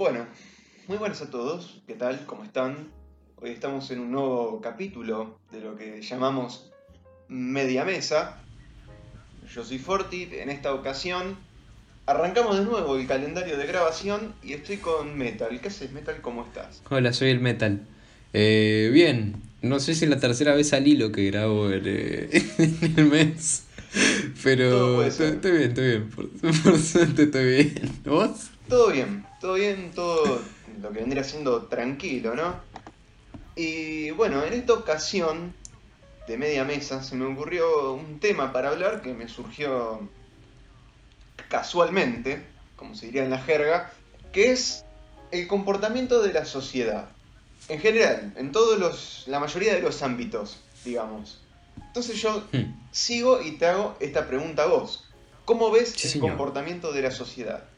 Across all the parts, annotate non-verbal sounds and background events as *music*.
Bueno, muy buenas a todos. ¿Qué tal? ¿Cómo están? Hoy estamos en un nuevo capítulo de lo que llamamos Media Mesa. Yo soy Forti. En esta ocasión arrancamos de nuevo el calendario de grabación y estoy con Metal. ¿Qué haces, Metal? ¿Cómo estás? Hola, soy el Metal. Eh, bien, no sé si es la tercera vez al hilo que grabo en, eh, en *laughs* el mes. Pero estoy bien, estoy bien. Por, *laughs* por suerte estoy bien. ¿Vos? Todo bien, todo bien, todo lo que vendría siendo tranquilo, ¿no? Y bueno, en esta ocasión de media mesa se me ocurrió un tema para hablar que me surgió casualmente, como se diría en la jerga, que es el comportamiento de la sociedad. En general, en todos los, la mayoría de los ámbitos, digamos. Entonces yo Hmm. sigo y te hago esta pregunta a vos. ¿Cómo ves Sí, el señor. comportamiento de la sociedad?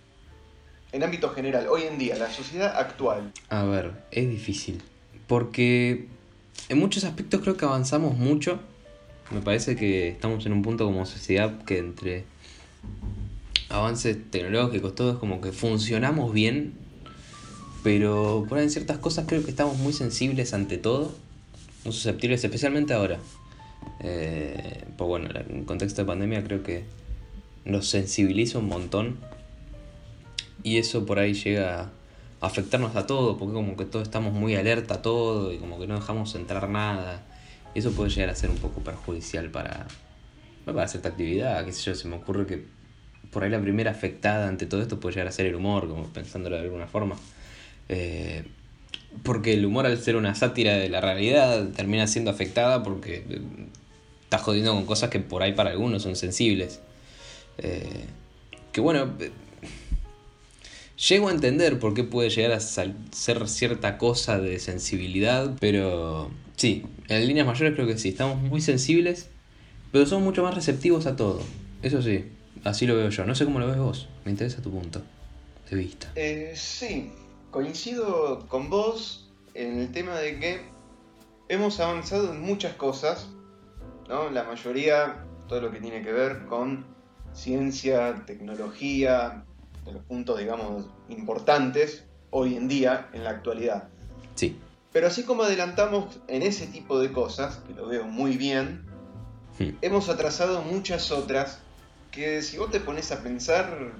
En ámbito general, hoy en día, la sociedad actual. A ver, es difícil. Porque en muchos aspectos creo que avanzamos mucho. Me parece que estamos en un punto como sociedad que entre avances tecnológicos, todo es como que funcionamos bien. Pero por ahí en ciertas cosas creo que estamos muy sensibles ante todo. Muy susceptibles, especialmente ahora. Eh, pues bueno, en contexto de pandemia creo que nos sensibiliza un montón. Y eso por ahí llega a afectarnos a todo, porque como que todos estamos muy alerta a todo y como que no dejamos entrar nada. Y eso puede llegar a ser un poco perjudicial para, para cierta actividad, qué sé yo, se me ocurre que por ahí la primera afectada ante todo esto puede llegar a ser el humor, como pensándolo de alguna forma. Eh, porque el humor al ser una sátira de la realidad termina siendo afectada porque eh, está jodiendo con cosas que por ahí para algunos son sensibles. Eh, que bueno, llego a entender por qué puede llegar a ser cierta cosa de sensibilidad, pero sí, en líneas mayores creo que sí, estamos muy sensibles, pero somos mucho más receptivos a todo. Eso sí, así lo veo yo. No sé cómo lo ves vos, me interesa tu punto de vista. Eh, sí, coincido con vos en el tema de que hemos avanzado en muchas cosas, ¿no? La mayoría, todo lo que tiene que ver con ciencia, tecnología, de los puntos, digamos, importantes hoy en día, en la actualidad. Sí. Pero así como adelantamos en ese tipo de cosas, que lo veo muy bien, Hmm. hemos atrasado muchas otras que si vos te pones a pensar,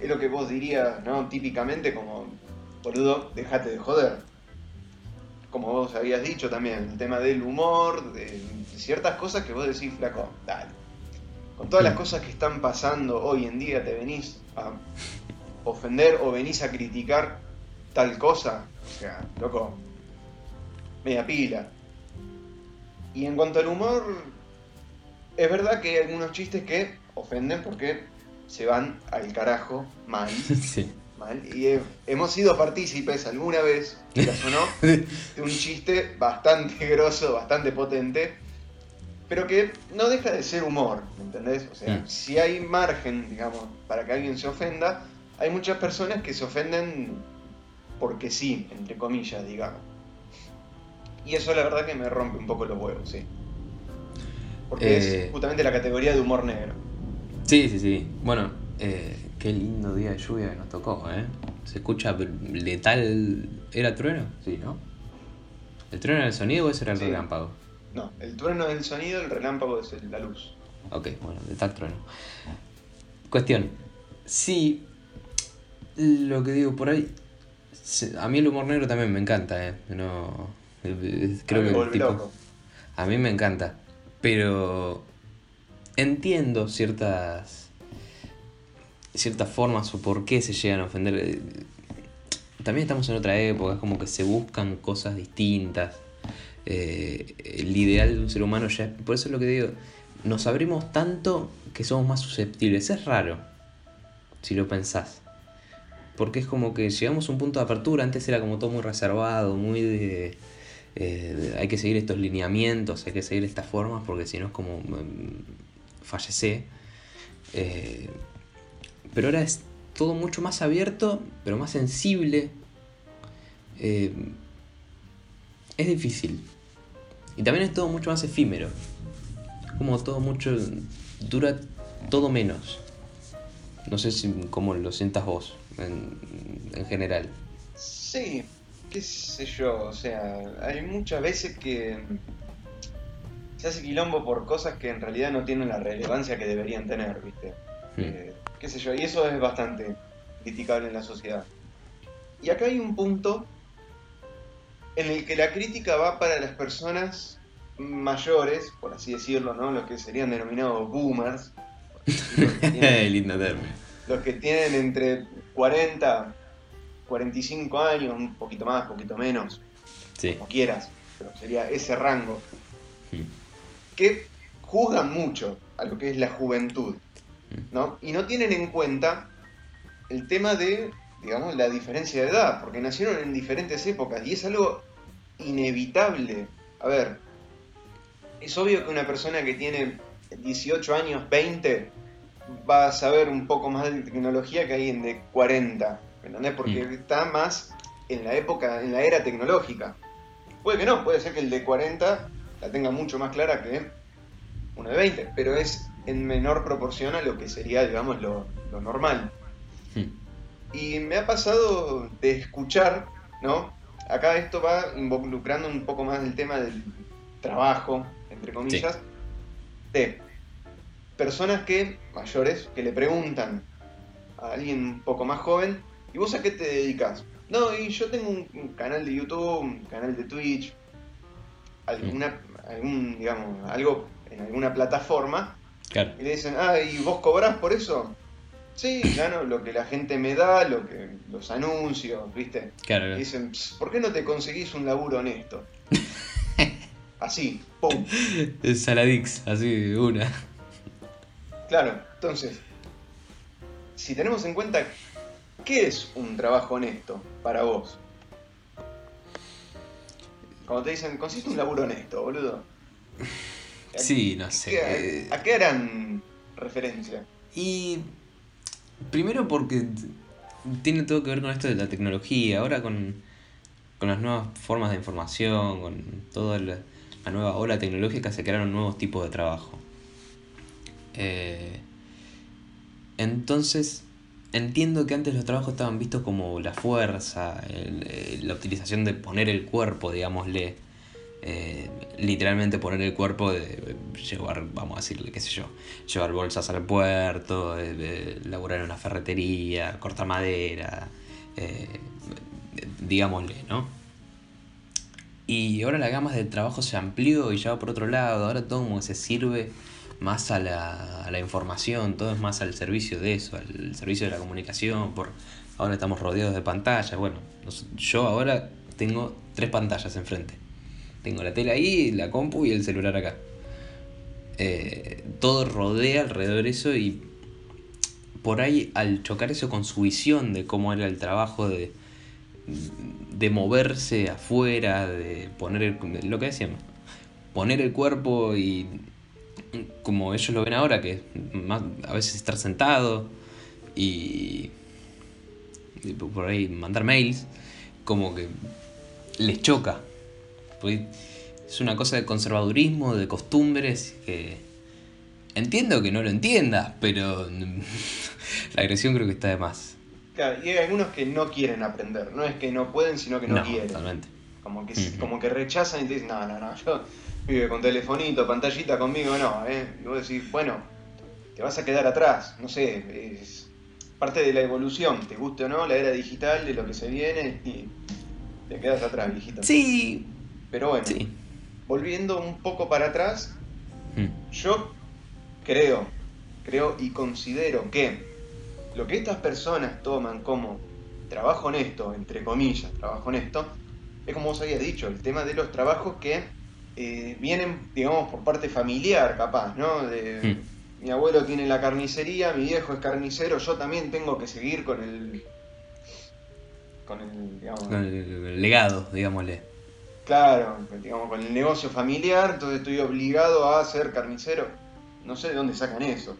es lo que vos dirías, ¿no? Típicamente como, boludo, dejate de joder. Como vos habías dicho también, el tema del humor, de, de ciertas cosas que vos decís, flaco, dale. Con todas las Hmm. cosas que están pasando hoy en día, te venís a ofender o venís a criticar tal cosa. O sea, loco, media pila. Y en cuanto al humor, es verdad que hay algunos chistes que ofenden porque se van al carajo mal. *laughs* sí. mal. Y he- hemos sido partícipes alguna vez, quieras o no, de un chiste bastante *laughs* grosso, bastante potente, pero que no deja de ser humor, ¿me entendés? O sea, Mm. si hay margen, digamos, para que alguien se ofenda, hay muchas personas que se ofenden porque sí, entre comillas, digamos. Y eso la verdad que me rompe un poco los huevos, sí. Porque Eh. es justamente la categoría de humor negro. Sí, sí, sí. Bueno, eh, qué lindo día de lluvia que nos tocó, ¿eh? Se escucha letal. ¿Era trueno? Sí, ¿no? ¿El trueno era el sonido o ese era el Sí. relámpago? No, el trueno del sonido, el relámpago es el- la luz. Ok, bueno, letal trueno. Cuestión. Sí, lo que digo por ahí. A mí el humor negro también me encanta, ¿eh? No. eh, eh, Creo que el tipo- loco. A mí me encanta. Pero entiendo ciertas ciertas formas o por qué se llegan a ofender. Eh, También estamos en otra época, es como que se buscan cosas distintas. Eh, el ideal de un ser humano ya... Por eso es lo que digo, nos abrimos tanto que somos más susceptibles. Es raro, si lo pensás. Porque es como que llegamos a un punto de apertura, antes era como todo muy reservado, muy de... eh, hay que seguir estos lineamientos, hay que seguir estas formas, porque si no es como mm, fallecer. Eh, pero ahora es todo mucho más abierto, pero más sensible. Es difícil. Y también es todo mucho más efímero. Como todo mucho. dura todo menos. No sé si cómo lo sientas vos en, en general. Sí, qué sé yo, o sea, hay muchas veces que se hace quilombo por cosas que en realidad no tienen la relevancia que deberían tener, ¿viste? Hmm. Eh, qué sé yo, y eso es bastante criticable en la sociedad. Y acá hay un punto en el que la crítica va para las personas mayores, por así decirlo, ¿no? Los que serían denominados boomers. *laughs* Lindo término. los que tienen entre 40, 45 años, un poquito más, un poquito menos, Sí. como quieras, pero sería ese rango, Hmm. que juzgan mucho a lo que es la juventud, ¿no? Y no tienen en cuenta el tema de, digamos, la diferencia de edad, porque nacieron en diferentes épocas y es algo inevitable. A ver, es obvio que una persona que tiene 18 años, 20, va a saber un poco más de tecnología que alguien de 40, ¿me ¿entendés? Porque Mm. está más en la época, en la era tecnológica. Puede que no, puede ser que el de 40 la tenga mucho más clara que uno de 20, pero es en menor proporción a lo que sería, digamos, lo, lo normal. Y me ha pasado de escuchar, ¿no? Acá esto va involucrando un poco más el tema del trabajo, entre comillas, de personas que, mayores, que le preguntan a alguien un poco más joven, ¿y vos a qué te dedicas? No, y yo tengo un, un canal de YouTube, un canal de Twitch, alguna, algún, digamos, algo en alguna plataforma, Claro. y le dicen, ah, ¿y vos cobrás por eso? Sí, gano lo que la gente me da, lo que los anuncios, ¿viste? Claro. Y dicen, "Ps, ¿por qué no te conseguís un laburo honesto? *laughs* Así, pum. Saladix, así, una. Claro, entonces, si tenemos en cuenta qué es un trabajo honesto para vos. Cuando te dicen, consiste un laburo honesto, boludo. ¿A Sí, no qué- sé. ¿A, a qué harán referencia? Y primero porque tiene todo que ver con esto de la tecnología, ahora con, con las nuevas formas de información, con toda la, nueva ola tecnológica se crearon nuevos tipos de trabajo. Eh, entonces, entiendo que antes los trabajos estaban vistos como la fuerza, eh, la utilización de poner el cuerpo, digámosle. Eh, literalmente poner el cuerpo de llevar, vamos a decirle, qué sé yo, llevar bolsas al puerto, de, de laburar en una ferretería, cortar madera, eh, digámosle, ¿no? Y ahora la gama de trabajo se amplió y ya va por otro lado, ahora todo como se sirve más a la, a la información, todo es más al servicio de eso, al servicio de la comunicación, por ahora estamos rodeados de pantallas, bueno, yo ahora tengo tres pantallas enfrente. Tengo la tele ahí, la compu y el celular acá. Eh, todo rodea alrededor de eso y por ahí al chocar eso con su visión de cómo era el trabajo de, de moverse afuera, de poner el, lo que decíamos, poner el cuerpo y como ellos lo ven ahora, que más, a veces estar sentado y por ahí mandar mails, como que les choca. Porque es una cosa de conservadurismo, de costumbres, que entiendo que no lo entiendas, pero *laughs* la agresión creo que está de más. Claro, y hay algunos que no quieren aprender, no es que no pueden, sino que no, quieren. totalmente. Como que, como que rechazan y te dicen, no, no, no, yo vive con telefonito, pantallita conmigo, no, ¿eh? Y vos decís, bueno, te vas a quedar atrás, no sé, es parte de la evolución, te guste o no, la era digital, de lo que se viene, y te quedas atrás, viejito. Sí, Pero bueno, sí. volviendo un poco para atrás, Mm, yo creo, creo y considero que lo que estas personas toman como trabajo honesto, entre comillas, trabajo honesto, es como vos habías dicho, el tema de los trabajos que eh, vienen, digamos, por parte familiar, capaz, ¿no? De, Mi abuelo tiene la carnicería, mi viejo es carnicero, yo también tengo que seguir con el... con el, digamos, Con el legado, digámosle. Claro, digamos, con el negocio familiar, entonces estoy obligado a ser carnicero. No sé de dónde sacan eso,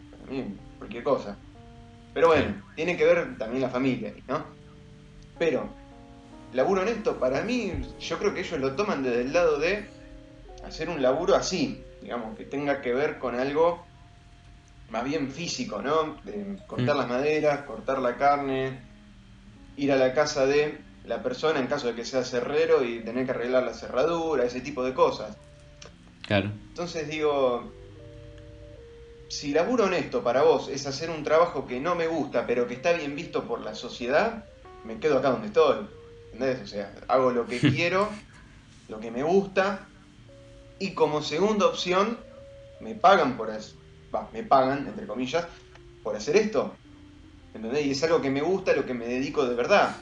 cualquier cosa. Pero bueno, tiene que ver también la familia, ¿no? Pero, laburo honesto, para mí, yo creo que ellos lo toman desde el lado de hacer un laburo así, digamos, que tenga que ver con algo más bien físico, ¿no? De cortar Mm. las maderas, cortar la carne, ir a la casa de la persona en caso de que sea cerrero y tener que arreglar la cerradura, ese tipo de cosas. Claro. Entonces digo, si laburo honesto para vos es hacer un trabajo que no me gusta, pero que está bien visto por la sociedad, me quedo acá donde estoy. ¿Entendés? O sea, hago lo que *laughs* quiero, lo que me gusta, y como segunda opción, me pagan por eso. Va, me pagan, entre comillas, por hacer esto. ¿Entendés? Y es algo que me gusta, lo que me dedico de verdad.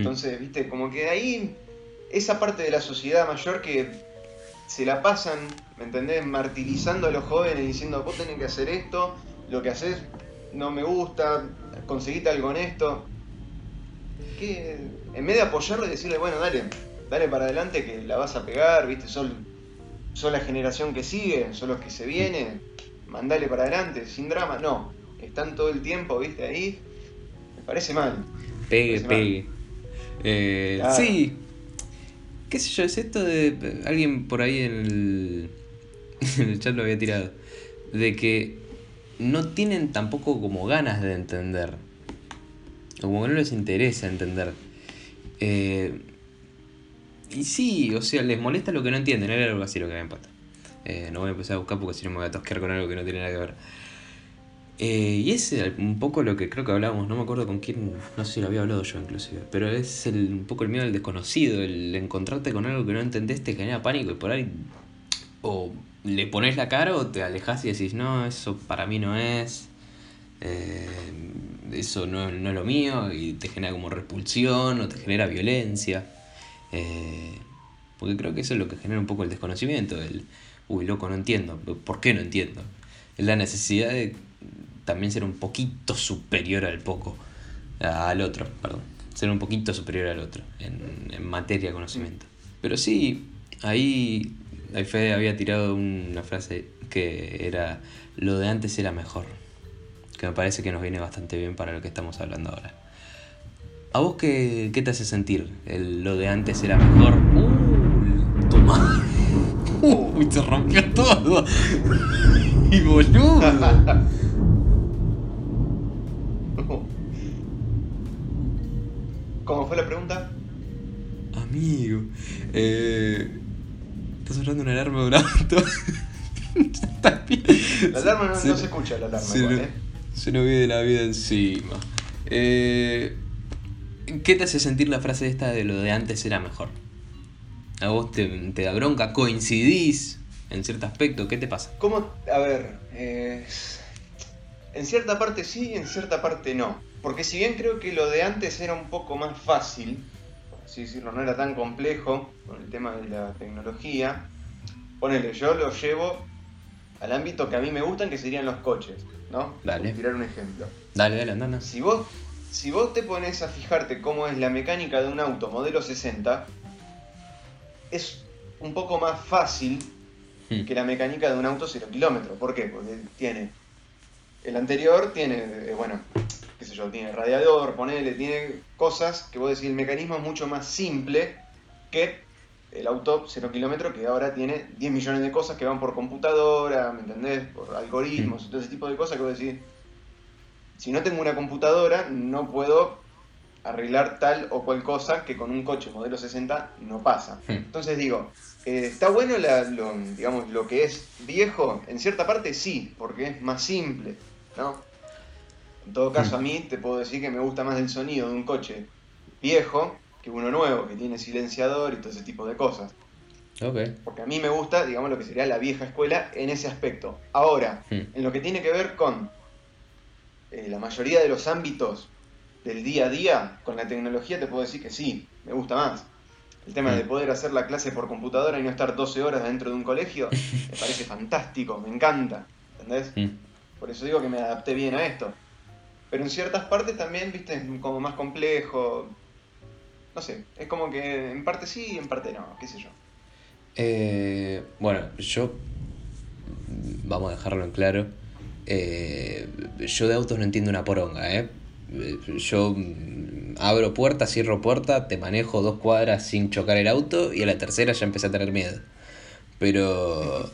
Entonces, viste, como que ahí, esa parte de la sociedad mayor que se la pasan, ¿me entendés? Martirizando a los jóvenes diciendo, vos tenés que hacer esto, lo que haces no me gusta, conseguiste algo honesto. Que en vez de apoyarlo y decirle, bueno, dale, dale para adelante que la vas a pegar, viste, son, son la generación que sigue, son los que se vienen, mandale para adelante, sin drama, no. Están todo el tiempo, viste, ahí. Me parece mal. Pegue, pegue. Eh, Sí, qué sé yo, es esto de. Alguien por ahí en el, *laughs* en el chat lo había tirado. De que no tienen tampoco como ganas de entender. Como que no les interesa entender. Eh, y sí, o sea, les molesta lo que no entienden. Era algo así lo que me empata. Eh, no voy a empezar a buscar porque si no me voy a tosquear con algo que no tiene nada que ver. Eh, y es un poco lo que creo que hablábamos, no me acuerdo con quién, no sé si lo había hablado yo inclusive, pero es el, un poco el miedo al desconocido, el encontrarte con algo que no entendés te genera pánico y por ahí o le pones la cara o te alejas y decís, no, eso para mí no es, eh, eso no, no, es lo mío y te genera como repulsión o te genera violencia. Eh, porque creo que eso es lo que genera un poco el desconocimiento, el, uy, loco, no entiendo, ¿por qué no entiendo? Es la necesidad de también ser un poquito superior al poco, al otro, perdón, ser un poquito superior al otro en, materia de conocimiento. Pero sí, ahí, ahí Fede había tirado una frase que era, lo de antes era mejor, que me parece que nos viene bastante bien para lo que estamos hablando ahora. ¿A vos qué, qué te hace sentir? El, lo de antes era mejor. ¡Uh! Toma. *laughs* ¡Uy! Se rompió todo. *laughs* y boludo. ¿Cómo fue la pregunta? Amigo, eh, estás hablando de una alarma de un auto. *laughs* la alarma no se, escucha, la alarma. Se, ¿eh? se nos viene la vida encima. Eh, ¿Qué te hace sentir la frase esta de lo de antes era mejor? ¿A vos te, te da bronca? ¿Coincidís en cierto aspecto? ¿Qué te pasa? ¿Cómo? A ver, eh, en cierta parte sí, en cierta parte no. Porque si bien creo que lo de antes era un poco más fácil, por así decirlo, no era tan complejo con el tema de la tecnología, ponele, yo lo llevo al ámbito que a mí me gustan, que serían los coches, ¿no? Dale. tirar un ejemplo. Dale, dale, anda, Si vos, si vos te pones a fijarte cómo es la mecánica de un auto modelo 60, es un poco más fácil hmm. que la mecánica de un auto 0 kilómetros. ¿Por qué? Porque tiene. El anterior tiene, eh, bueno, qué sé yo, tiene radiador, ponele, tiene cosas que vos decís, el mecanismo es mucho más simple que el auto 0 kilómetro que ahora tiene 10 millones de cosas que van por computadora, ¿me entendés? Por algoritmos, todo ese tipo de cosas que vos decís, si no tengo una computadora no puedo arreglar tal o cual cosa que con un coche modelo 60 no pasa. Entonces digo, eh, ¿está bueno lo, digamos, lo que es viejo? En cierta parte sí, porque es más simple, ¿no? En todo caso, a mí te puedo decir que me gusta más el sonido de un coche viejo que uno nuevo, que tiene silenciador y todo ese tipo de cosas. Porque a mí me gusta, digamos, lo que sería la vieja escuela en ese aspecto. Ahora, hmm. en lo que tiene que ver con eh, la mayoría de los ámbitos del día a día, con la tecnología te puedo decir que sí, me gusta más. El tema de hmm. poder hacer la clase por computadora y no estar 12 horas dentro de un colegio, *laughs* me parece fantástico, me encanta. ¿Entendés? Hmm. Por eso digo que me adapté bien a esto. Pero en ciertas partes también, viste, es como más complejo. No sé, es como que en parte sí y en parte no, qué sé yo. Eh, bueno, yo. Vamos a dejarlo en claro. Eh, yo de autos no entiendo una poronga, ¿eh? Yo abro puerta, cierro puerta, te manejo dos cuadras sin chocar el auto y a la tercera ya empecé a tener miedo. Pero.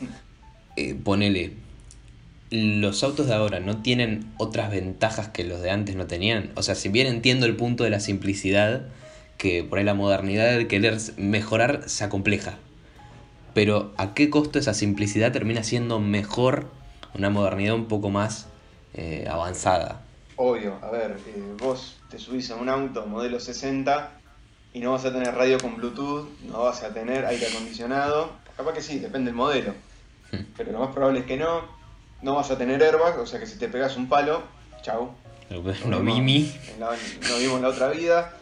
Eh, ponele los autos de ahora no tienen otras ventajas que los de antes no tenían. O sea, si bien entiendo el punto de la simplicidad, que por ahí la modernidad de querer mejorar se acompleja. Pero ¿a qué costo esa simplicidad termina siendo mejor una modernidad un poco más eh, avanzada? Obvio, a ver, eh, vos te subís a un auto modelo 60 y no vas a tener radio con Bluetooth, no vas a tener aire acondicionado, capaz que sí, depende del modelo, Hmm. pero lo más probable es que no, no vas a tener airbag, o sea que si te pegas un palo, chau. Mimi. en la- Nos vimos la otra vida,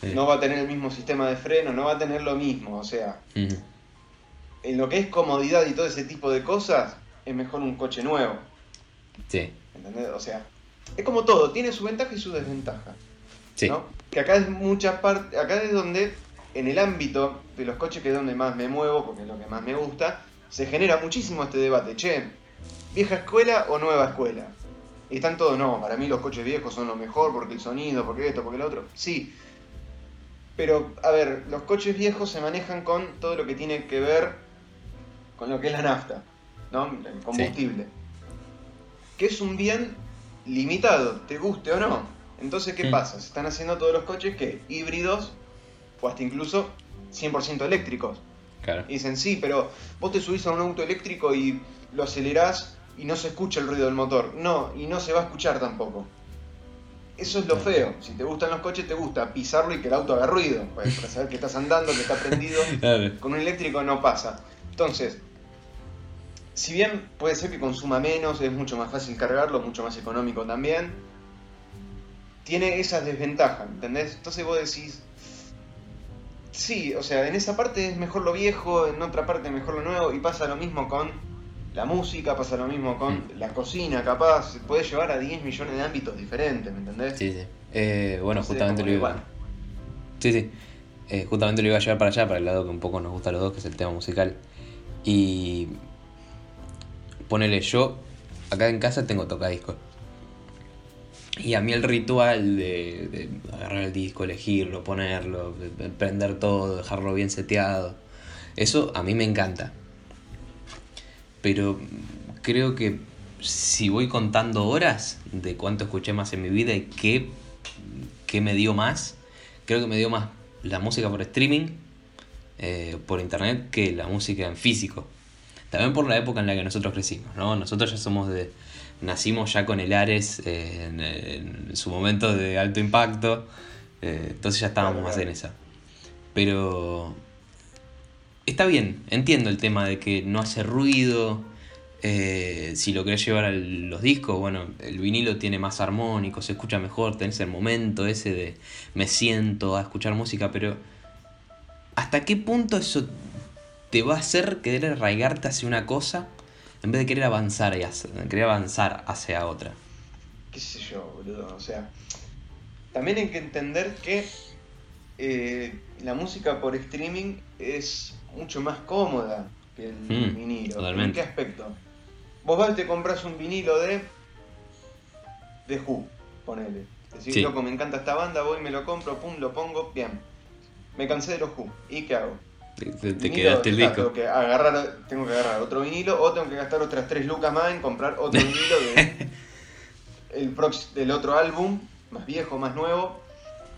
Sí. no va a tener el mismo sistema de freno, no va a tener lo mismo, o sea, en lo que es comodidad y todo ese tipo de cosas, es mejor un coche nuevo, Sí, ¿entendés? O sea, es como todo, tiene su ventaja y su desventaja. sí. ¿no? Que acá es mucha parte, acá es donde, en el ámbito de los coches, que es donde más me muevo, porque es lo que más me gusta, se genera muchísimo este debate. Che, ¿vieja escuela o nueva escuela? Y están todos, no, para mí los coches viejos son lo mejor, porque el sonido, porque esto, porque lo otro. Sí. Pero, a ver, los coches viejos se manejan con todo lo que tiene que ver con lo que es la nafta, ¿no? El combustible. Que es un bien limitado, te guste o no. Entonces, ¿qué pasa? Se están haciendo todos los coches que híbridos o hasta incluso 100% eléctricos. Claro. Y dicen, sí, pero vos te subís a un auto eléctrico y lo acelerás y no se escucha el ruido del motor. No, y no se va a escuchar tampoco. Eso es lo feo. Si te gustan los coches, te gusta pisarlo y que el auto haga ruido. Pues, para saber que estás andando, que está prendido. *laughs* Con un eléctrico no pasa. Entonces, si bien puede ser que consuma menos, es mucho más fácil cargarlo, mucho más económico también, tiene esas desventajas, ¿entendés? Entonces vos decís, sí, o sea, en esa parte es mejor lo viejo, en otra parte mejor lo nuevo, y pasa lo mismo con la música, pasa lo mismo con la cocina, capaz, puede llevar a 10 millones de ámbitos diferentes, ¿me entendés? Sí, sí. Eh, bueno, justamente lo iba. Sí, sí. Eh, justamente lo iba a llevar para allá, para el lado que un poco nos gusta a los dos, que es el tema musical. Y. Ponele yo, acá en casa tengo tocadiscos. Y a mí el ritual de, de agarrar el disco, elegirlo, ponerlo, de- de prender todo, dejarlo bien seteado, eso a mí me encanta. Pero creo que si voy contando horas de cuánto escuché más en mi vida y qué, qué me dio más, creo que me dio más la música por streaming, eh, por internet, que la música en físico. También por la época en la que nosotros crecimos, ¿no? Nosotros ya somos de... Nacimos ya con el Ares eh, en, en su momento de alto impacto, eh, entonces ya estábamos más en esa. Pero está bien, entiendo el tema de que no hace ruido. eh, si lo querés llevar a los discos, bueno, el vinilo tiene más armónico, se escucha mejor, tenés el momento ese de me siento a escuchar música, pero ¿hasta qué punto eso te va a hacer querer arraigarte hacia una cosa en vez de querer avanzar, querer avanzar hacia otra? qué sé yo, boludo. O sea, también hay que entender que eh, la música por streaming es mucho más cómoda que el Mm, vinilo. totalmente. ¿En qué aspecto? Vos vas y te compras un vinilo de. de Who, ponele. Decís, Sí. loco, me encanta esta banda, voy, me lo compro, pum, lo pongo, bien. Me cansé de los Who. ¿Y qué hago? Te, te- te Vinilo, quedaste el disco. Tengo que, agarrar, tengo que agarrar otro vinilo o tengo que gastar otras tres lucas más en comprar otro vinilo de, *laughs* el prox- del otro álbum, más viejo, más nuevo,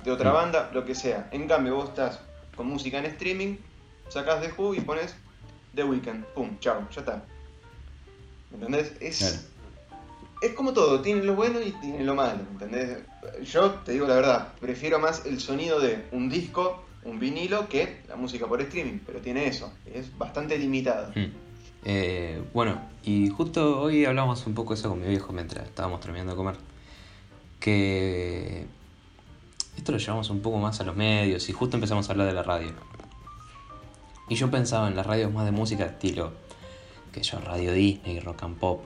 de otra Mm. banda, lo que sea. En cambio, vos estás con música en streaming, sacás de Who y pones The Weeknd. Pum, chao, ya está. ¿Me entendés? Es, Claro. es como todo, tiene lo bueno y tiene lo malo, ¿entendés? Yo te digo la verdad, prefiero más el sonido de un disco, un vinilo, que la música por streaming, pero tiene eso, es bastante limitado. Mm. Eh, bueno, y justo hoy hablamos un poco de eso con mi viejo mientras estábamos terminando de comer. Que esto lo llevamos un poco más a los medios y justo empezamos a hablar de la radio. Y yo pensaba en las radios más de música estilo, que yo, Radio Disney, Rock and Pop,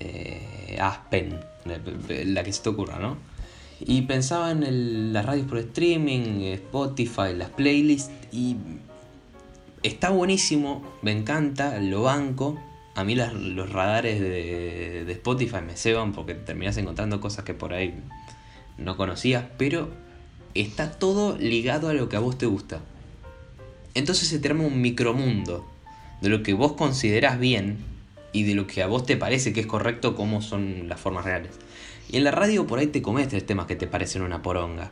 eh, Aspen, la, que se te ocurra, ¿no? Y pensaba en las radios por streaming, Spotify, las playlists y está buenísimo, me encanta, lo banco. A mí los radares de, de Spotify me ceban porque terminas encontrando cosas que por ahí no conocías, pero está todo ligado a lo que a vos te gusta. Entonces se te arma un micromundo de lo que vos considerás bien y de lo que a vos te parece que es correcto como son las formas reales. Y en la radio por ahí te comes tres temas que te parecen una poronga.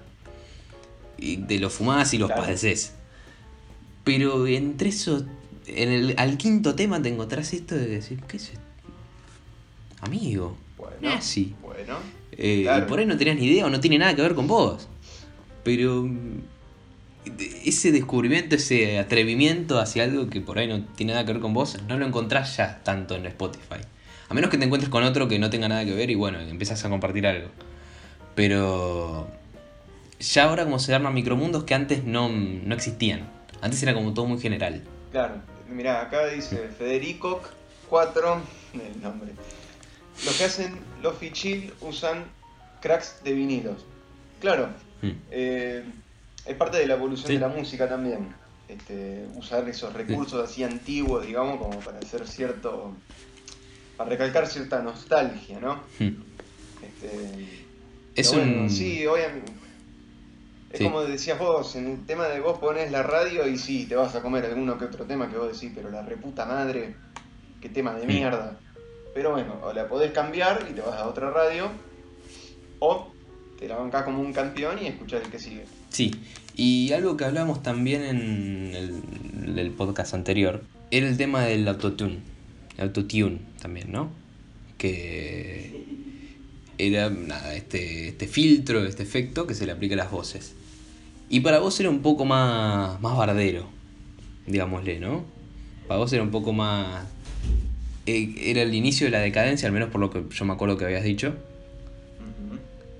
y te lo fumás y los Claro. padeces. Pero entre eso, en el, al quinto tema te encontrás esto de decir, ¿qué es esto? Amigo, Bueno, así. bueno. Eh, Claro. Y por ahí no tenías ni idea o no tiene nada que ver con vos. Pero ese descubrimiento, ese atrevimiento hacia algo que por ahí no tiene nada que ver con vos, no lo encontrás ya tanto en Spotify. A menos que te encuentres con otro que no tenga nada que ver y bueno, empiezas a compartir algo. Pero ya ahora como se arman micromundos que antes no, no existían. Antes era como todo muy general. Claro, mirá, acá dice Federico 4, el nombre. Los que hacen los Chill usan cracks de vinilos. Claro, Mm. eh, es parte de la evolución Sí. de la música también. Este, usar esos recursos así antiguos, digamos, como para hacer cierto. para recalcar cierta nostalgia, ¿no? Hmm. Este, Es bueno, un... sí, obviamente. Es como decías vos, en el tema de vos pones la radio y sí, te vas a comer alguno que otro tema que vos decís, pero la reputa madre, qué tema de Mm. mierda. Pero bueno, o la podés cambiar y te vas a otra radio, la como un campeón y escuchás el que sigue. Sí, y algo que hablamos también en el, podcast anterior era el tema del autotune. Autotune también, ¿no? Que era nada, este, este filtro, este efecto que se le aplica a las voces. Y para vos era un poco más, más bardero, digámosle, ¿no? Para vos era un poco más... eh, era el inicio de la decadencia, al menos por lo que yo me acuerdo que habías dicho.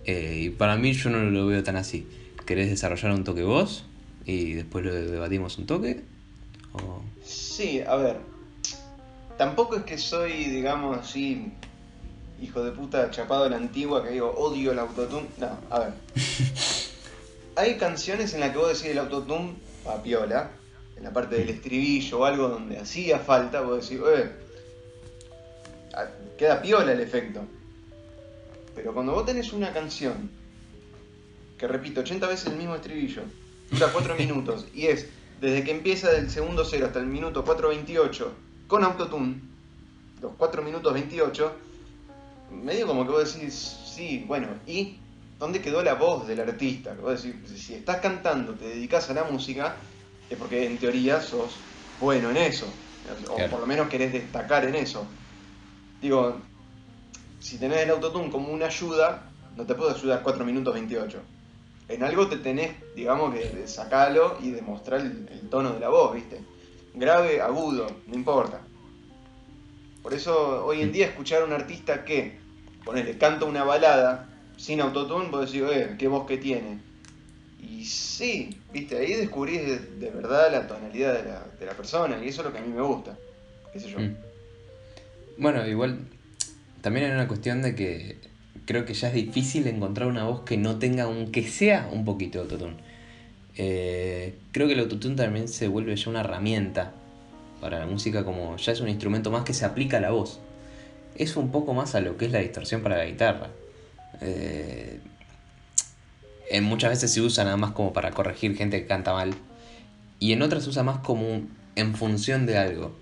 Eh, y para mí yo no lo veo tan así. ¿Querés desarrollar un toque vos? Y después lo debatimos un toque. O... Sí, a ver. Tampoco es que soy, digamos así, hijo de puta chapado a la antigua que digo odio el autotune. No, a ver. *laughs* Hay canciones en las que vos decís el autotune a piola, en la parte del estribillo o algo donde hacía falta, vos decís, eh, queda piola el efecto. Pero cuando vos tenés una canción que repito 80 veces el mismo estribillo, dura 4 *laughs* minutos y es desde que empieza del segundo cero hasta el minuto 4.28 con autotune, los 4 minutos 28, medio como que vos decís, sí, bueno, ¿y dónde quedó la voz del artista? Que vos decís, si estás cantando, te dedicas a la música, es porque en teoría sos bueno en eso, o Claro. por lo menos querés destacar en eso. Digo, si tenés el autotune como una ayuda, no te puedo ayudar 4 minutos 28. En algo te tenés, digamos, que sacarlo y demostrar el, tono de la voz, ¿viste? Grave, agudo, no importa. Por eso hoy en día escuchar a un artista que, ponele, canta una balada sin autotune, vos decís, eh, qué voz que tiene. Y sí, viste, ahí descubrís de, de verdad la tonalidad de la, de la persona, y eso es lo que a mí me gusta. ¿Qué sé yo? Mm. Bueno, igual también hay una cuestión de que creo que ya es difícil encontrar una voz que no tenga aunque sea un poquito de autotune. Eh, creo que el autotune también se vuelve ya una herramienta para la música como ya es un instrumento más que se aplica a la voz. Es un poco más a lo que es la distorsión para la guitarra. Eh, en muchas veces se usa nada más como para corregir gente que canta mal. Y en otras se usa más como en función de algo.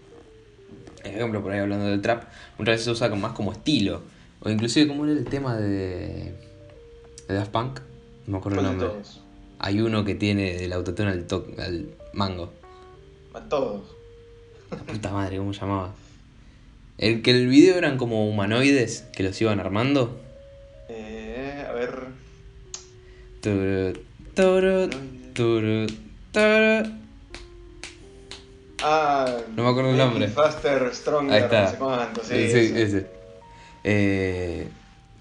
Por ejemplo, por ahí hablando del trap, muchas veces se usa más como estilo. O inclusive como era el tema de, de Daft Punk. No me acuerdo el ¿Cuál de nombre. todos? Hay uno que tiene el autotune al, to- al mango. A todos. La puta madre, ¿cómo se llamaba? El que el video eran como humanoides que los iban armando. Eh, a ver. Turu, turu, turu. Ah, No me acuerdo el nombre. Faster, Stronger, Ahí está. no sé cuánto, sí. Sí, ese. Eh,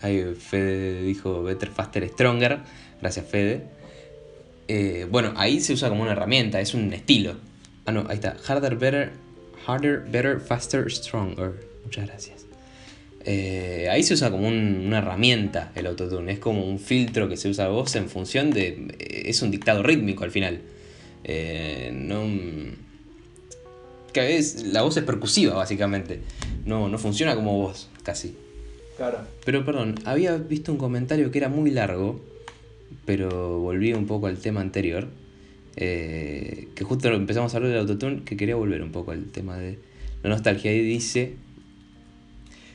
ahí Fede dijo Better, Faster, Stronger. Gracias, Fede. Eh, bueno, ahí se usa como una herramienta, es un estilo. Ah, no, ahí está. Harder, better, harder, better, faster, stronger. Muchas gracias. Eh, ahí se usa como un- una herramienta el autotune. Es como un filtro que se usa a voz en función de. Es un dictado rítmico al final. No. Que a veces la voz es percusiva, básicamente. No, no funciona como voz, casi. Claro. Pero perdón, había visto un comentario que era muy largo, pero volví un poco al tema anterior. eh, que justo empezamos a hablar del autotune, que quería volver un poco al tema de la nostalgia. Y dice: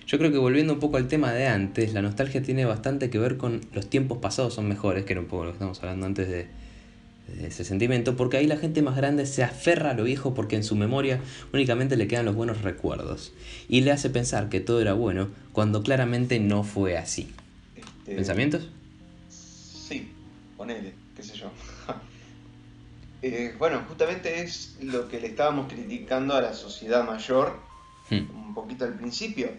Yo creo que volviendo un poco al tema de antes, la nostalgia tiene bastante que ver con los tiempos pasados son mejores, que era un poco lo que estamos hablando antes de, ese sentimiento, porque ahí la gente más grande se aferra a lo viejo porque en su memoria únicamente le quedan los buenos recuerdos y le hace pensar que todo era bueno cuando claramente no fue así. Este, ¿Pensamientos? Sí, ponele, qué sé yo. *laughs* Eh, bueno, justamente es lo que le estábamos criticando a la sociedad mayor Hmm. un poquito al principio,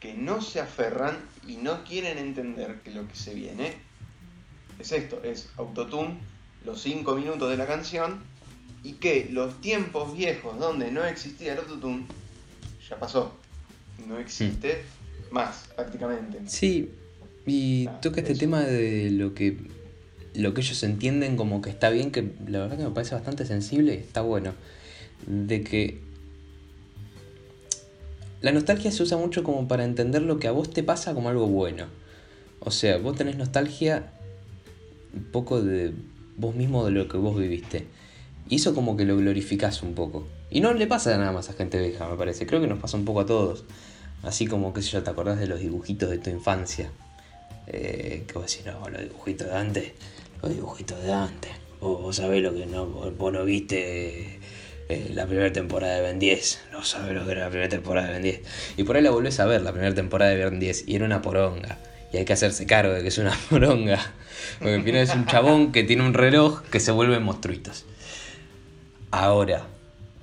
que no se aferran y no quieren entender que lo que se viene es esto, es autotune, los cinco minutos de la canción, y que los tiempos viejos donde no existía el autotune, ya pasó, no existe más prácticamente. Sí, y Ah, toca este eso. tema de lo que lo que ellos entienden como que está bien, que la verdad que me parece bastante sensible y está bueno. De que la nostalgia se usa mucho como para entender lo que a vos te pasa como algo bueno. O sea, vos tenés nostalgia un poco de vos mismo de lo que vos viviste. Y eso como que lo glorificás un poco. Y no le pasa nada más a gente vieja, me parece. Creo que nos pasa un poco a todos. Así como, qué sé yo, te acordás de los dibujitos de tu infancia. Eh, que vos decís, no, los dibujitos de antes. Los dibujitos de antes. Vos, sabés lo que no, vos, vos no viste eh, la primera temporada de Ben 10. No sabés lo que era la primera temporada de Ben 10. Y por ahí la volvés a ver, la primera temporada de Ben 10. Y era una poronga. Y hay que hacerse cargo de que es una *laughs* poronga. Porque al final es un chabón que tiene un reloj que se vuelve monstruitos. Ahora,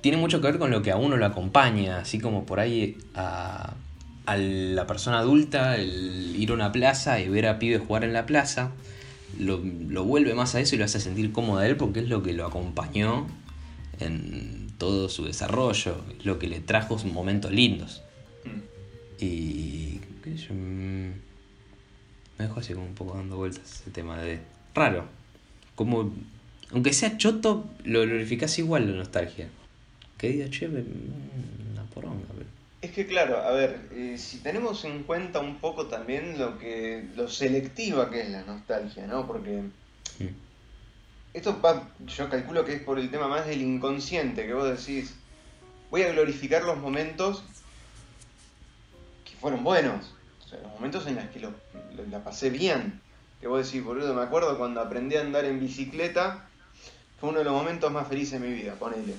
tiene mucho que ver con lo que a uno lo acompaña, así como por ahí a, a la persona adulta, el ir a una plaza y ver a pibes jugar en la plaza, lo, lo vuelve más a eso y lo hace sentir cómodo a él porque es lo que lo acompañó en todo su desarrollo, es lo que le trajo momentos lindos. Mm. Y. qué sé yo, mm, me dejó así como un poco dando vueltas ese tema de. Raro. Como. Aunque sea choto, lo glorificás igual la nostalgia. Que diga, che, una poronga, pero. Es que claro, a ver, eh, si tenemos en cuenta un poco también lo que lo selectiva que es la nostalgia, ¿no? Porque Mm. esto va, yo calculo que es por el tema más del inconsciente, que vos decís, voy a glorificar los momentos que fueron buenos, o sea, los momentos en los que lo, lo- la pasé bien. Que vos decís, boludo, me acuerdo cuando aprendí a andar en bicicleta, fue uno de los momentos más felices de mi vida, ponele.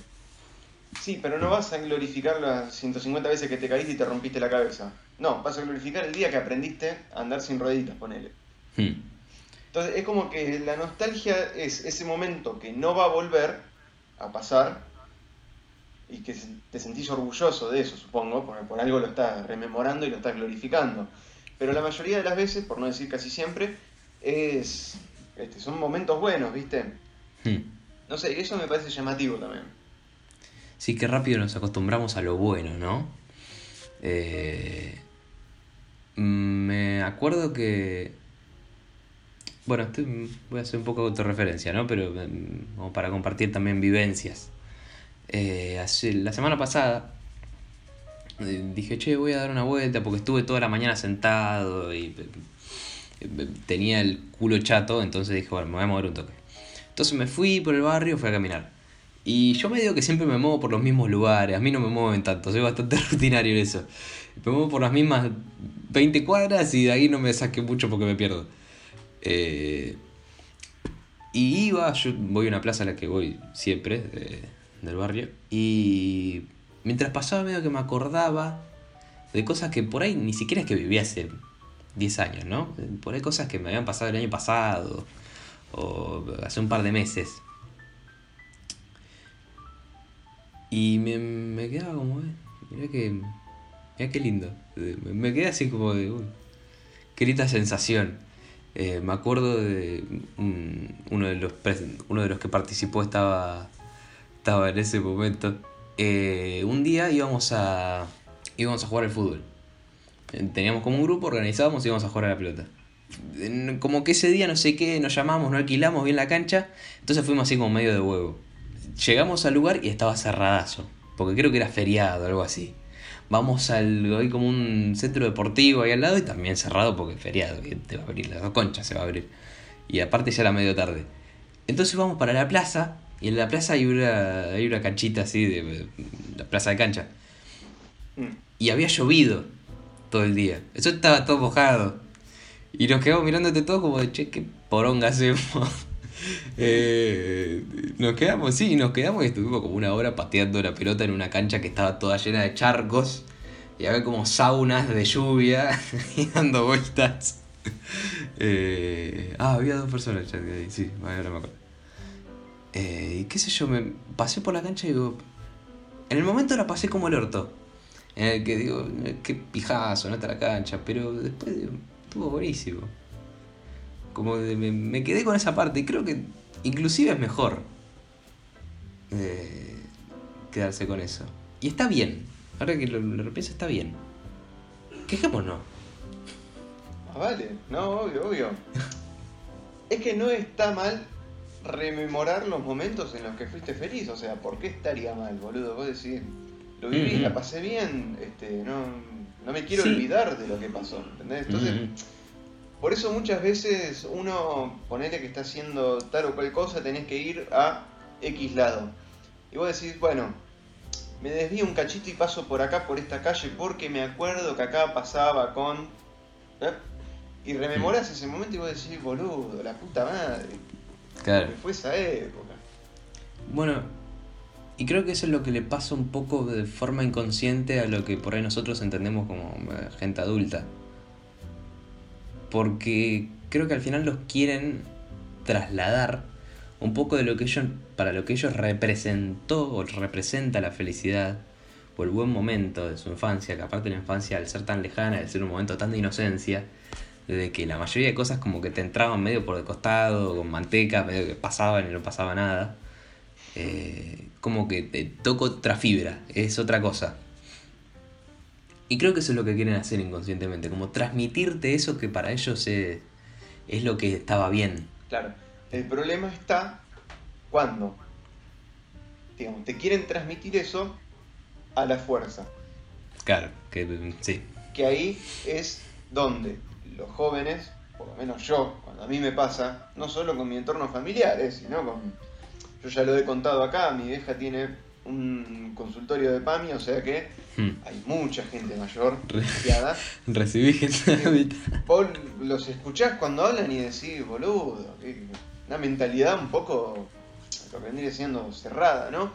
Sí, pero no vas a glorificar las 150 veces que te caíste y te rompiste la cabeza. No, vas a glorificar el día que aprendiste a andar sin rueditas, ponele. Mm. Entonces es como que la nostalgia es ese momento que no va a volver a pasar y que te sentís orgulloso de eso, supongo, porque por algo lo estás rememorando y lo estás glorificando. Pero la mayoría de las veces, por no decir casi siempre, es este, son momentos buenos, ¿viste? Mm. No sé, eso me parece llamativo también. Sí, qué rápido nos acostumbramos a lo bueno, ¿no? Eh, me acuerdo que... Bueno, estoy- voy a hacer un poco de autorreferencia, ¿no? Pero mm, como para compartir también vivencias. Eh, la semana pasada eh, dije, che, voy a dar una vuelta porque estuve toda la mañana sentado y eh, eh, tenía el culo chato, entonces dije, bueno, me voy a mover un toque. Entonces me fui por el barrio, fui a caminar. Y yo me digo que siempre me muevo por los mismos lugares, a mí no me mueven tanto, soy bastante *laughs* rutinario en eso. Me muevo por las mismas 20 cuadras y de ahí no me saqué mucho porque me pierdo. Y iba, yo voy a una plaza a la que voy siempre, del barrio, y mientras pasaba medio que me acordaba de cosas que por ahí ni siquiera es que viví hace 10 años, ¿no? Por ahí cosas que me habían pasado el año pasado, o hace un par de meses. Y me, me quedaba como, eh, mirá que, mirá qué lindo. Me, quedé así como de, uy, qué linda sensación. Eh, me acuerdo de un- uno, de los uno de los que participó estaba, estaba en ese momento. Eh, un día íbamos a, íbamos a jugar al fútbol. Teníamos como un grupo, organizábamos y íbamos a jugar a la pelota. Como que ese día no sé qué, nos llamamos, no alquilamos bien la cancha, entonces fuimos así como medio de huevo. Llegamos al lugar y estaba cerradazo, porque creo que era feriado, algo así. Vamos al, hay como un centro deportivo ahí al lado y también cerrado porque es feriado, te va a abrir, las dos conchas se va a abrir. Y aparte ya era medio tarde. Entonces vamos para la plaza y en la plaza hay una, hay una canchita así, de, la plaza de cancha. Mm. Y había llovido todo el día. Eso estaba todo mojado. Y nos quedamos mirándote todo como de, che, qué poronga hacemos. *laughs* Eh, nos quedamos, sí, nos quedamos y estuvimos como una hora pateando la pelota en una cancha que estaba toda llena de charcos y había como saunas de lluvia *laughs* y dando vueltas. *laughs* Eh, ah, había dos personas ahí, sí, ahora me acuerdo. Eh, qué sé yo, me pasé por la cancha y digo. En el momento la pasé como el orto. En el que digo, qué pijazo, no está la cancha. Pero después digo, estuvo buenísimo. Como me, quedé con esa parte y creo que inclusive es mejor eh, quedarse con eso. Y está bien. Ahora que lo, lo repienso, está bien. Quejémonos. Ah, vale, no, obvio, obvio. es que no está mal rememorar los momentos en los que fuiste feliz. O sea, ¿por qué estaría mal, boludo? Vos decís, lo viví, la pasé bien, este, no, no me quiero olvidar de lo que pasó, ¿entendés? Entonces, por eso muchas veces uno, ponele que está haciendo tal o cual cosa, tenés que ir a X lado. Y vos decís, bueno, me desvío un cachito y paso por acá, por esta calle, porque me acuerdo que acá pasaba con... ¿eh? Y rememoras ese momento y vos decís, boludo, la puta madre. Claro. fue esa época. Bueno, y creo que eso es lo que le pasa un poco de forma inconsciente a lo que por ahí nosotros entendemos como eh, gente adulta. Porque creo que al final los quieren trasladar un poco de lo que ellos, para lo que ellos representó o representa la felicidad o el buen momento de su infancia, que aparte de la infancia al ser tan lejana, al ser un momento tan de inocencia, de que la mayoría de cosas como que te entraban medio por el costado, con manteca, medio que pasaban y no pasaba nada. Eh, como que te toco otra fibra, es otra cosa. Y creo que eso es lo que quieren hacer inconscientemente, como transmitirte eso que para ellos es, es lo que estaba bien. Claro, el problema está cuando, digamos, te quieren transmitir eso a la fuerza. Claro, que sí. Que ahí es donde los jóvenes, por lo menos yo, cuando a mí me pasa, no solo con mi entorno familiar, eh, sino con... Yo ya lo he contado acá, mi vieja tiene un consultorio de PAMI, o sea que hmm. hay mucha gente mayor *laughs* Recibí gente Vos los escuchás cuando hablan y decís, boludo, una mentalidad un poco, lo que vendría siendo cerrada, ¿no?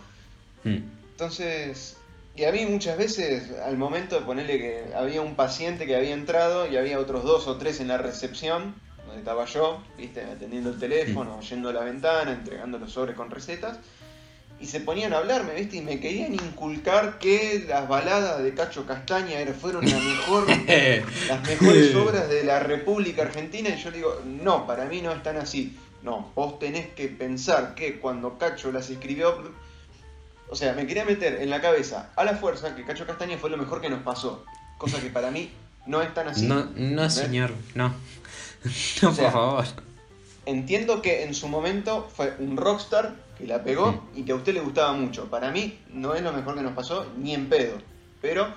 Hmm. Entonces, y a mí muchas veces, al momento de ponerle que había un paciente que había entrado y había otros dos o tres en la recepción, donde estaba yo, viste, atendiendo el teléfono, yendo a la ventana, entregando los sobres con recetas, y se ponían a hablarme, viste, y me querían inculcar que las baladas de Cacho Castaña fueron la mejor, *laughs* las mejores obras de la República Argentina, y yo digo, no, para mí no están así. No, vos tenés que pensar que cuando Cacho las escribió, o sea, me quería meter en la cabeza a la fuerza que Cacho Castaña fue lo mejor que nos pasó. Cosa que para mí no es tan así. No, no señor, no. *laughs* No, por favor. Entiendo que en su momento fue un rockstar que la pegó y que a usted le gustaba mucho. Para mí no es lo mejor que nos pasó, ni en pedo. Pero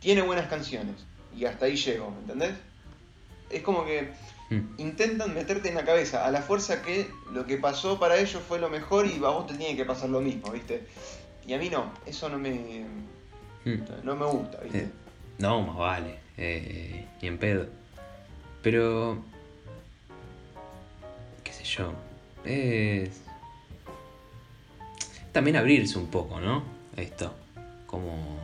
tiene buenas canciones. Y hasta ahí llego, ¿entendés? Es como que mm. intentan meterte en la cabeza a la fuerza que lo que pasó para ellos fue lo mejor y a vos te tiene que pasar lo mismo, ¿viste? Y a mí no, eso no me. Hmm. No me gusta, ¿viste? Eh, no, más vale. Eh, ni en pedo. Pero. ¿Qué sé yo? Es. También abrirse un poco, ¿no? Esto. Como.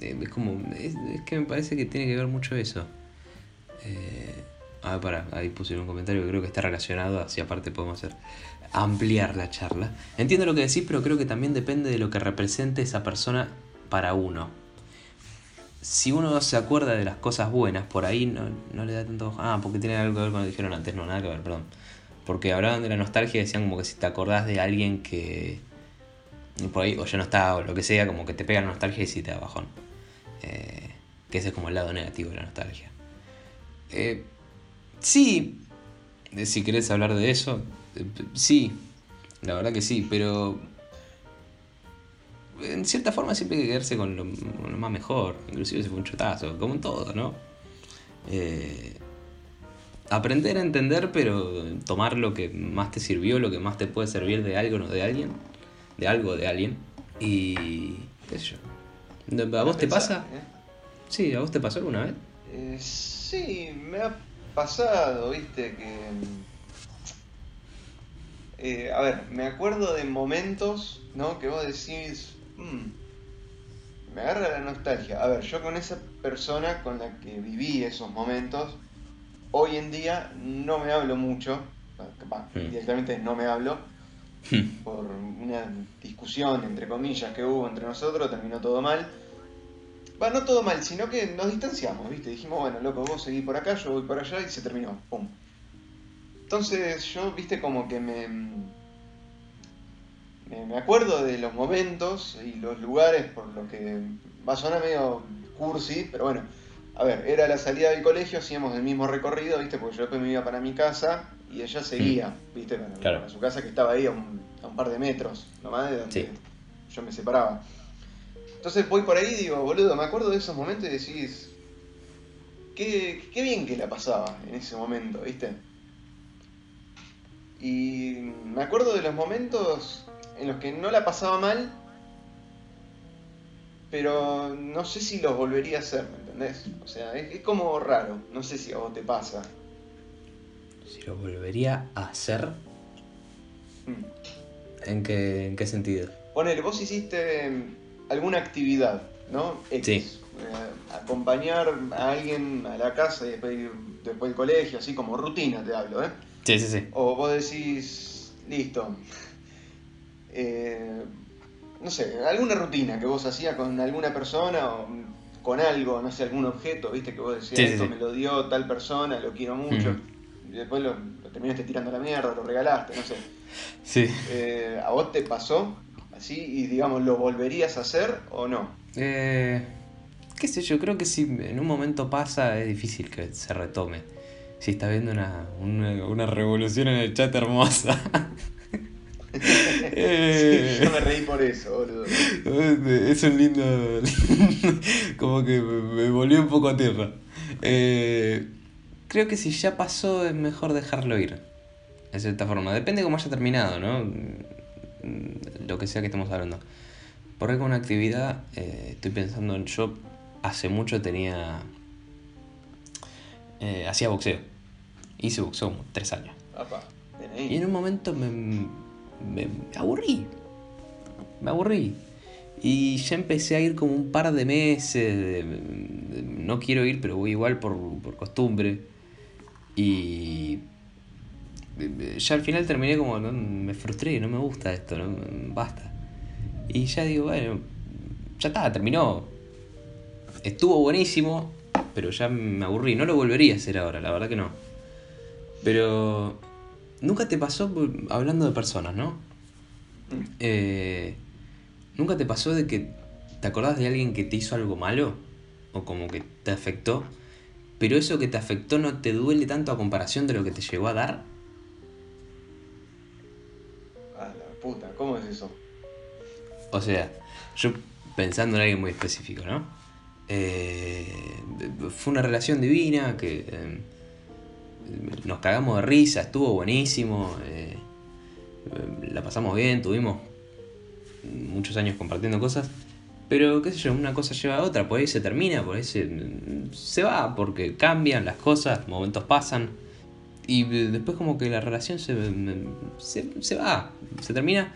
Eh, es como. Es, que me parece que tiene que ver mucho eso. Eh, a ver, para, ahí pusieron un comentario que creo que está relacionado, así aparte podemos hacer ampliar la charla. Entiendo lo que decís, pero creo que también depende de lo que represente esa persona para uno. Si uno se acuerda de las cosas buenas, por ahí no, le da tanto... Ah, porque tiene algo que ver con lo que dijeron antes, no, nada que ver, perdón. Porque hablaban de la nostalgia y decían como que si te acordás de alguien que... Por ahí, o ya no está, o lo que sea, como que te pega la nostalgia y si te da bajón. Eh, que ese es como el lado negativo de la nostalgia. Eh, sí, si querés hablar de eso, Sí, la verdad que sí, pero en cierta forma siempre hay que quedarse con lo, más mejor, inclusive si fue un chotazo, como en todo, ¿no? Eh, aprender a entender, pero tomar lo que más te sirvió, lo que más te puede servir de algo, no de alguien, de algo, de alguien, y qué sé yo. ¿A vos te pasa? ¿eh? Sí, ¿a vos te pasó alguna vez? Eh, sí, me ha pasado, viste, que Eh, a ver, me acuerdo de momentos, ¿no? Que vos decís, "Mm, me agarra la nostalgia. A ver, yo con esa persona con la que viví esos momentos, hoy en día no me hablo mucho, capaz, Mm. directamente no me hablo, por una discusión, entre comillas, que hubo entre nosotros, terminó todo mal. Bueno, no todo mal, sino que nos distanciamos, ¿viste? Dijimos, bueno, loco, vos seguís por acá, yo voy por allá y se terminó. Pum. Entonces yo, viste, como que me, me, me acuerdo de los momentos y los lugares por los que va a sonar medio cursi, pero bueno, a ver, era la salida del colegio, hacíamos el mismo recorrido, viste, porque yo después me iba para mi casa y ella seguía, viste, para, Claro. para su casa que estaba ahí a un, a un par de metros, nomás de donde Sí. yo me separaba. Entonces voy por ahí y digo, boludo, me acuerdo de esos momentos y decís, qué, qué bien que la pasaba en ese momento, ¿viste? Y me acuerdo de los momentos en los que no la pasaba mal, pero no sé si los volvería a hacer, ¿me entendés? O sea, es, es como raro, no sé si a vos te pasa. Si lo volvería a hacer, Mm. ¿en qué, en qué sentido? Ponele, vos hiciste alguna actividad, ¿no? X. Sí. Eh, acompañar a alguien a la casa y después ir después al colegio, así como rutina te hablo, ¿eh? Sí, sí, sí. O vos decís, listo. Eh, no sé, alguna rutina que vos hacías con alguna persona o con algo, no sé, algún objeto, viste, que vos decías, Sí, esto sí. me lo dio tal persona, lo quiero mucho. Y después lo, lo terminaste tirando a la mierda, lo regalaste, no sé. Sí. Eh, ¿A vos te pasó y digamos, lo volverías a hacer o no? Eh, qué sé yo, creo que si en un momento pasa es difícil que se retome. Si está viendo una, una, una revolución en el chat hermosa. *laughs* Eh, Sí, yo me reí por eso, boludo. es un lindo... *laughs* como que me, me volvió un poco a tierra. Eh, creo que si ya pasó es mejor dejarlo ir. De cierta forma. Depende cómo haya terminado, ¿no? Mm, Lo que sea que estemos hablando. Por ahí con una actividad, eh, estoy pensando en yo hace mucho tenía... eh, hacía boxeo. Hice boxeo como tres años. Apa, Y en un momento me, me aburrí. Me aburrí. Y ya empecé a ir como un par de meses. de- de- no quiero ir, pero voy igual por, por costumbre. Y ya al final terminé como, no, me frustré, no me gusta esto, no, basta. Y ya digo, bueno, ya está, terminó. Estuvo buenísimo, pero ya me aburrí. No lo volvería a hacer ahora, la verdad que no. Pero nunca te pasó, hablando de personas, ¿no? Mm. Eh, ¿Nunca te pasó de que te acordás de alguien que te hizo algo malo? O como que te afectó. Pero eso que te afectó no te duele tanto a comparación de lo que te llegó a dar. Puta, ¿cómo es eso? O sea, yo pensando en alguien muy específico, ¿no? Eh, fue una relación divina que eh, nos cagamos de risa, estuvo buenísimo, eh, la pasamos bien, tuvimos muchos años compartiendo cosas, pero qué sé yo, una cosa lleva a otra, por ahí se termina, por ahí se, se va, porque cambian las cosas, momentos pasan, y después como que la relación se, se, se va, se termina,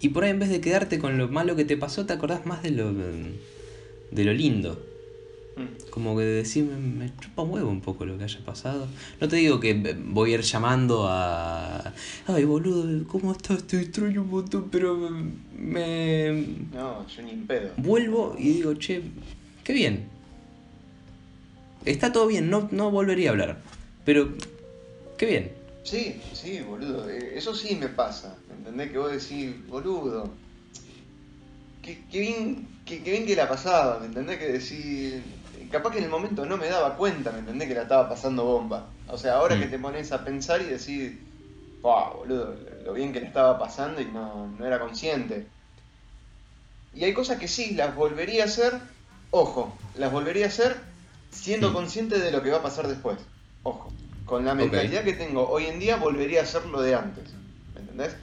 y por ahí en vez de quedarte con lo malo que te pasó, te acordás más de lo, de lo lindo. Mm. Como que decir, me, me chupa un huevo un poco lo que haya pasado. No te digo que voy a ir llamando a... Ay, boludo, ¿cómo estás? Te extraño un montón, pero me... No, yo ni pedo. Vuelvo y digo, che, qué bien. Está todo bien, no, no volvería a hablar. Pero, qué bien. Sí, sí, boludo. eh, Eso sí me pasa. ¿Me entendés? Que vos decís, boludo. Qué, qué bien, qué, qué bien que la pasaba, ¿me entendés? Que decís. Capaz que en el momento no me daba cuenta, ¿me entendés? Que la estaba pasando bomba. O sea, ahora Mm. que te pones a pensar y decís, wow, boludo, lo bien que la estaba pasando y no, no era consciente. Y hay cosas que sí, las volvería a hacer, ojo, las volvería a hacer siendo Mm. consciente de lo que va a pasar después. Ojo, con la mentalidad que tengo hoy en día volvería a hacer lo de antes. ¿Me entendés?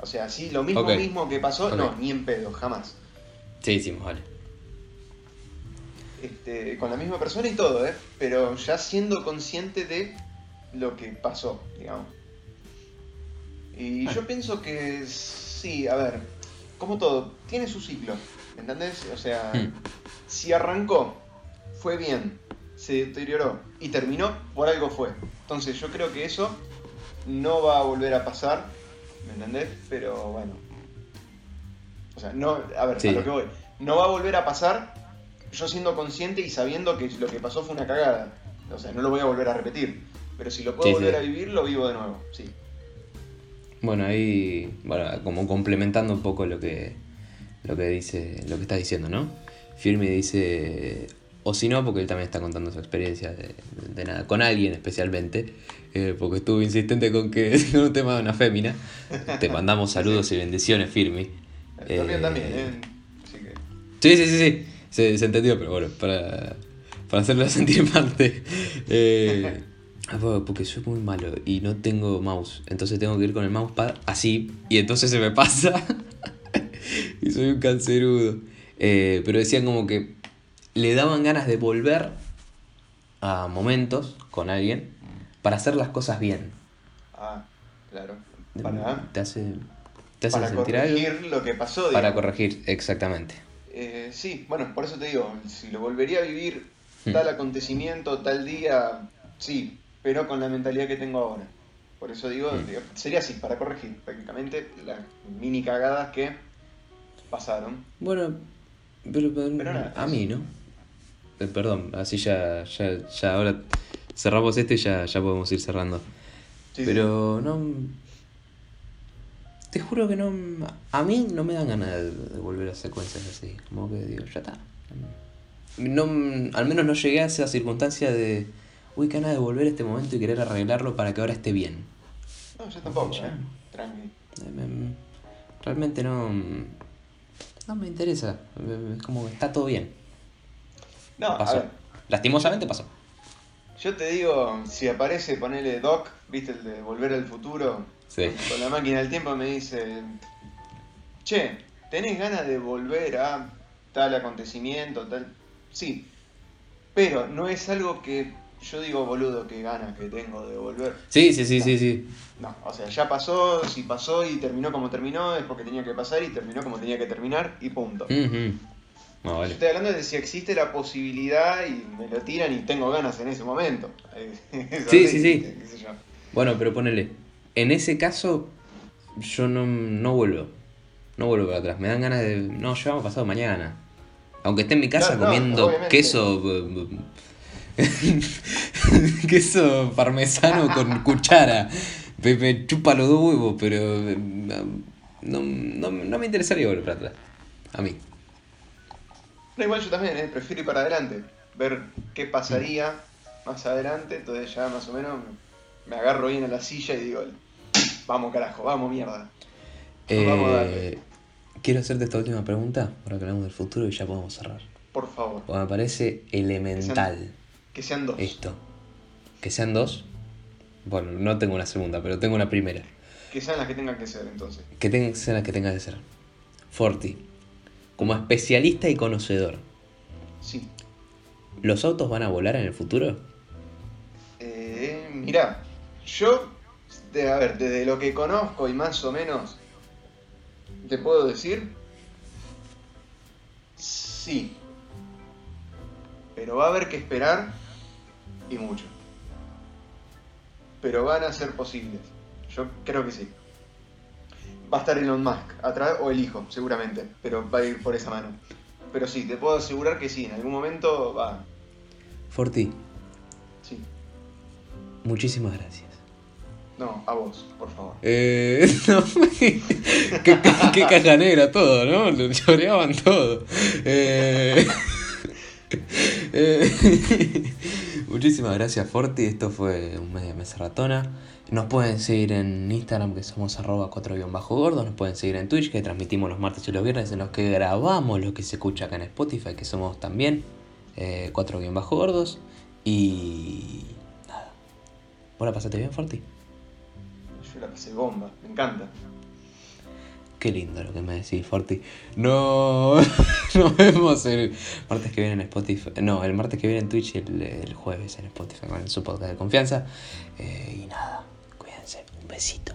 O sea, sí, lo mismo Ok. mismo que pasó, no, ni en pedo, jamás. Sí, hicimos, vale. Este, con la misma persona y todo, ¿eh? Pero ya siendo consciente de lo que pasó, digamos. Y yo pienso que sí, a ver, como todo, tiene su ciclo, ¿entendés? O sea, Hmm. si arrancó, fue bien, se deterioró y terminó, por algo fue. Entonces yo creo que eso no va a volver a pasar, ¿me entendés? Pero bueno. O sea, no, a ver, Sí. a lo que voy. No va a volver a pasar yo siendo consciente y sabiendo que lo que pasó fue una cagada. O sea, no lo voy a volver a repetir. Pero si lo puedo Sí, volver sí. a vivir, lo vivo de nuevo, sí. Bueno, ahí, bueno, como complementando un poco lo que, lo que dice, lo que está diciendo, ¿no? Firme dice, o si no, porque él también está contando su experiencia de, de nada, con alguien especialmente, eh, porque estuvo insistente con que *laughs* con un tema de una fémina. Te mandamos saludos y bendiciones, Firmi. También, Eh, también, ¿eh? Que... Sí, sí, sí, sí. Se, se entendió, pero bueno, para, para hacerlo *laughs* sentir parte. Eh, ah, porque soy muy malo y no tengo mouse. Entonces tengo que ir con el mousepad así. Y entonces se me pasa. *laughs* y soy un cancerudo. Pero decían como que le daban ganas de volver a momentos con alguien para hacer las cosas bien. Ah, claro. Para, Te hace, te hace para sentir algo. corregir lo que pasó. Para digamos. corregir, exactamente. Eh, sí, bueno, por eso te digo, si lo volvería a vivir Hmm. tal acontecimiento, tal día, sí, pero con la mentalidad que tengo ahora. Por eso digo, Hmm. digo, sería así, para corregir prácticamente las mini cagadas que pasaron. Bueno, pero, pero Pero nada, a mí, ¿no? Eh, perdón, así ya, ya, ya ahora cerramos este y ya, ya podemos ir cerrando. Sí, pero no... Te juro que no... A mí no me dan ganas de, de volver a secuencias así. Como que digo, ya está. No, al menos no llegué a esa circunstancia de... Uy, qué ganas de volver a este momento y querer arreglarlo para que ahora esté bien. No, yo tampoco, Ya. eh. Tranqui. Eh, me- Realmente no... No me interesa. Es como que está todo bien. No, a ver, Lastimosamente pasó. yo te digo, si aparece, ponele Doc, viste el de Volver al Futuro, Sí. con la máquina del tiempo me dice, che, ¿tenés ganas de volver a tal acontecimiento, tal? Sí, pero no es algo que yo digo, boludo, qué ganas que tengo de volver. Sí, sí, sí, sí, sí. No, o sea, ya pasó, si pasó y terminó como terminó, es porque tenía que pasar y terminó como tenía que terminar y punto. No, Yo estoy hablando de si existe la posibilidad y me lo tiran y tengo ganas en ese momento. *laughs* Sí, sí, sí. qué sé yo. Bueno, pero ponele. En ese caso, yo no, no vuelvo. No vuelvo para atrás. Me dan ganas de. No, ya vamos pasado mañana. Aunque esté en mi casa no, comiendo obviamente. queso. *laughs* queso parmesano con *laughs* cuchara. Me, me chupa los dos huevos, pero. eh, No, no, no me interesaría volver para atrás. A mí. No, igual yo también, eh, prefiero ir para adelante, ver qué pasaría más adelante, entonces ya más o menos me agarro bien a la silla y digo, vamos carajo, vamos mierda. Pues vamos a darle. Eh, quiero hacerte esta última pregunta, ahora que hablamos del futuro y ya podemos cerrar. Por favor, Porque me parece elemental que sean dos. esto. Que sean dos. Bueno, no tengo una segunda, pero tengo una primera. Que sean las que tengan que ser entonces. Que tengan, sean las que tenga que ser. Forti, como especialista y conocedor, Sí. ¿los autos van a volar en el futuro? Eh, mirá, yo, de- a ver, desde lo que conozco y más o menos, te puedo decir, sí. Pero va a haber que esperar y mucho. Pero van a ser posibles. Yo creo que sí. Va a estar Elon Musk atrás, o el hijo, seguramente, pero va a ir por esa mano. Pero sí, te puedo asegurar que sí, en algún momento va. Forti, Sí. muchísimas gracias. No, a vos, por favor. Eh, *laughs* no, qué, qué- qué caja negra todo, ¿no? Lo choreaban todo. Eh, *laughs* eh, muchísimas gracias, Forti. Esto fue un media mesa ratona. Nos pueden seguir en Instagram, que somos arroba 4 gordos. Nos pueden seguir en Twitch, que transmitimos los martes y los viernes, en los que grabamos lo que se escucha acá en Spotify, que somos también 4 gordos. Y nada. ¿Vos la pasaste bien, Forti? Yo la pasé bomba, me encanta. Qué lindo lo que me decís, Forti. No, *laughs* nos vemos el martes que viene en Spotify. No, el martes que viene en Twitch y el, jueves en Spotify con su podcast de confianza. Eh, y nada, cuídense. Un besito.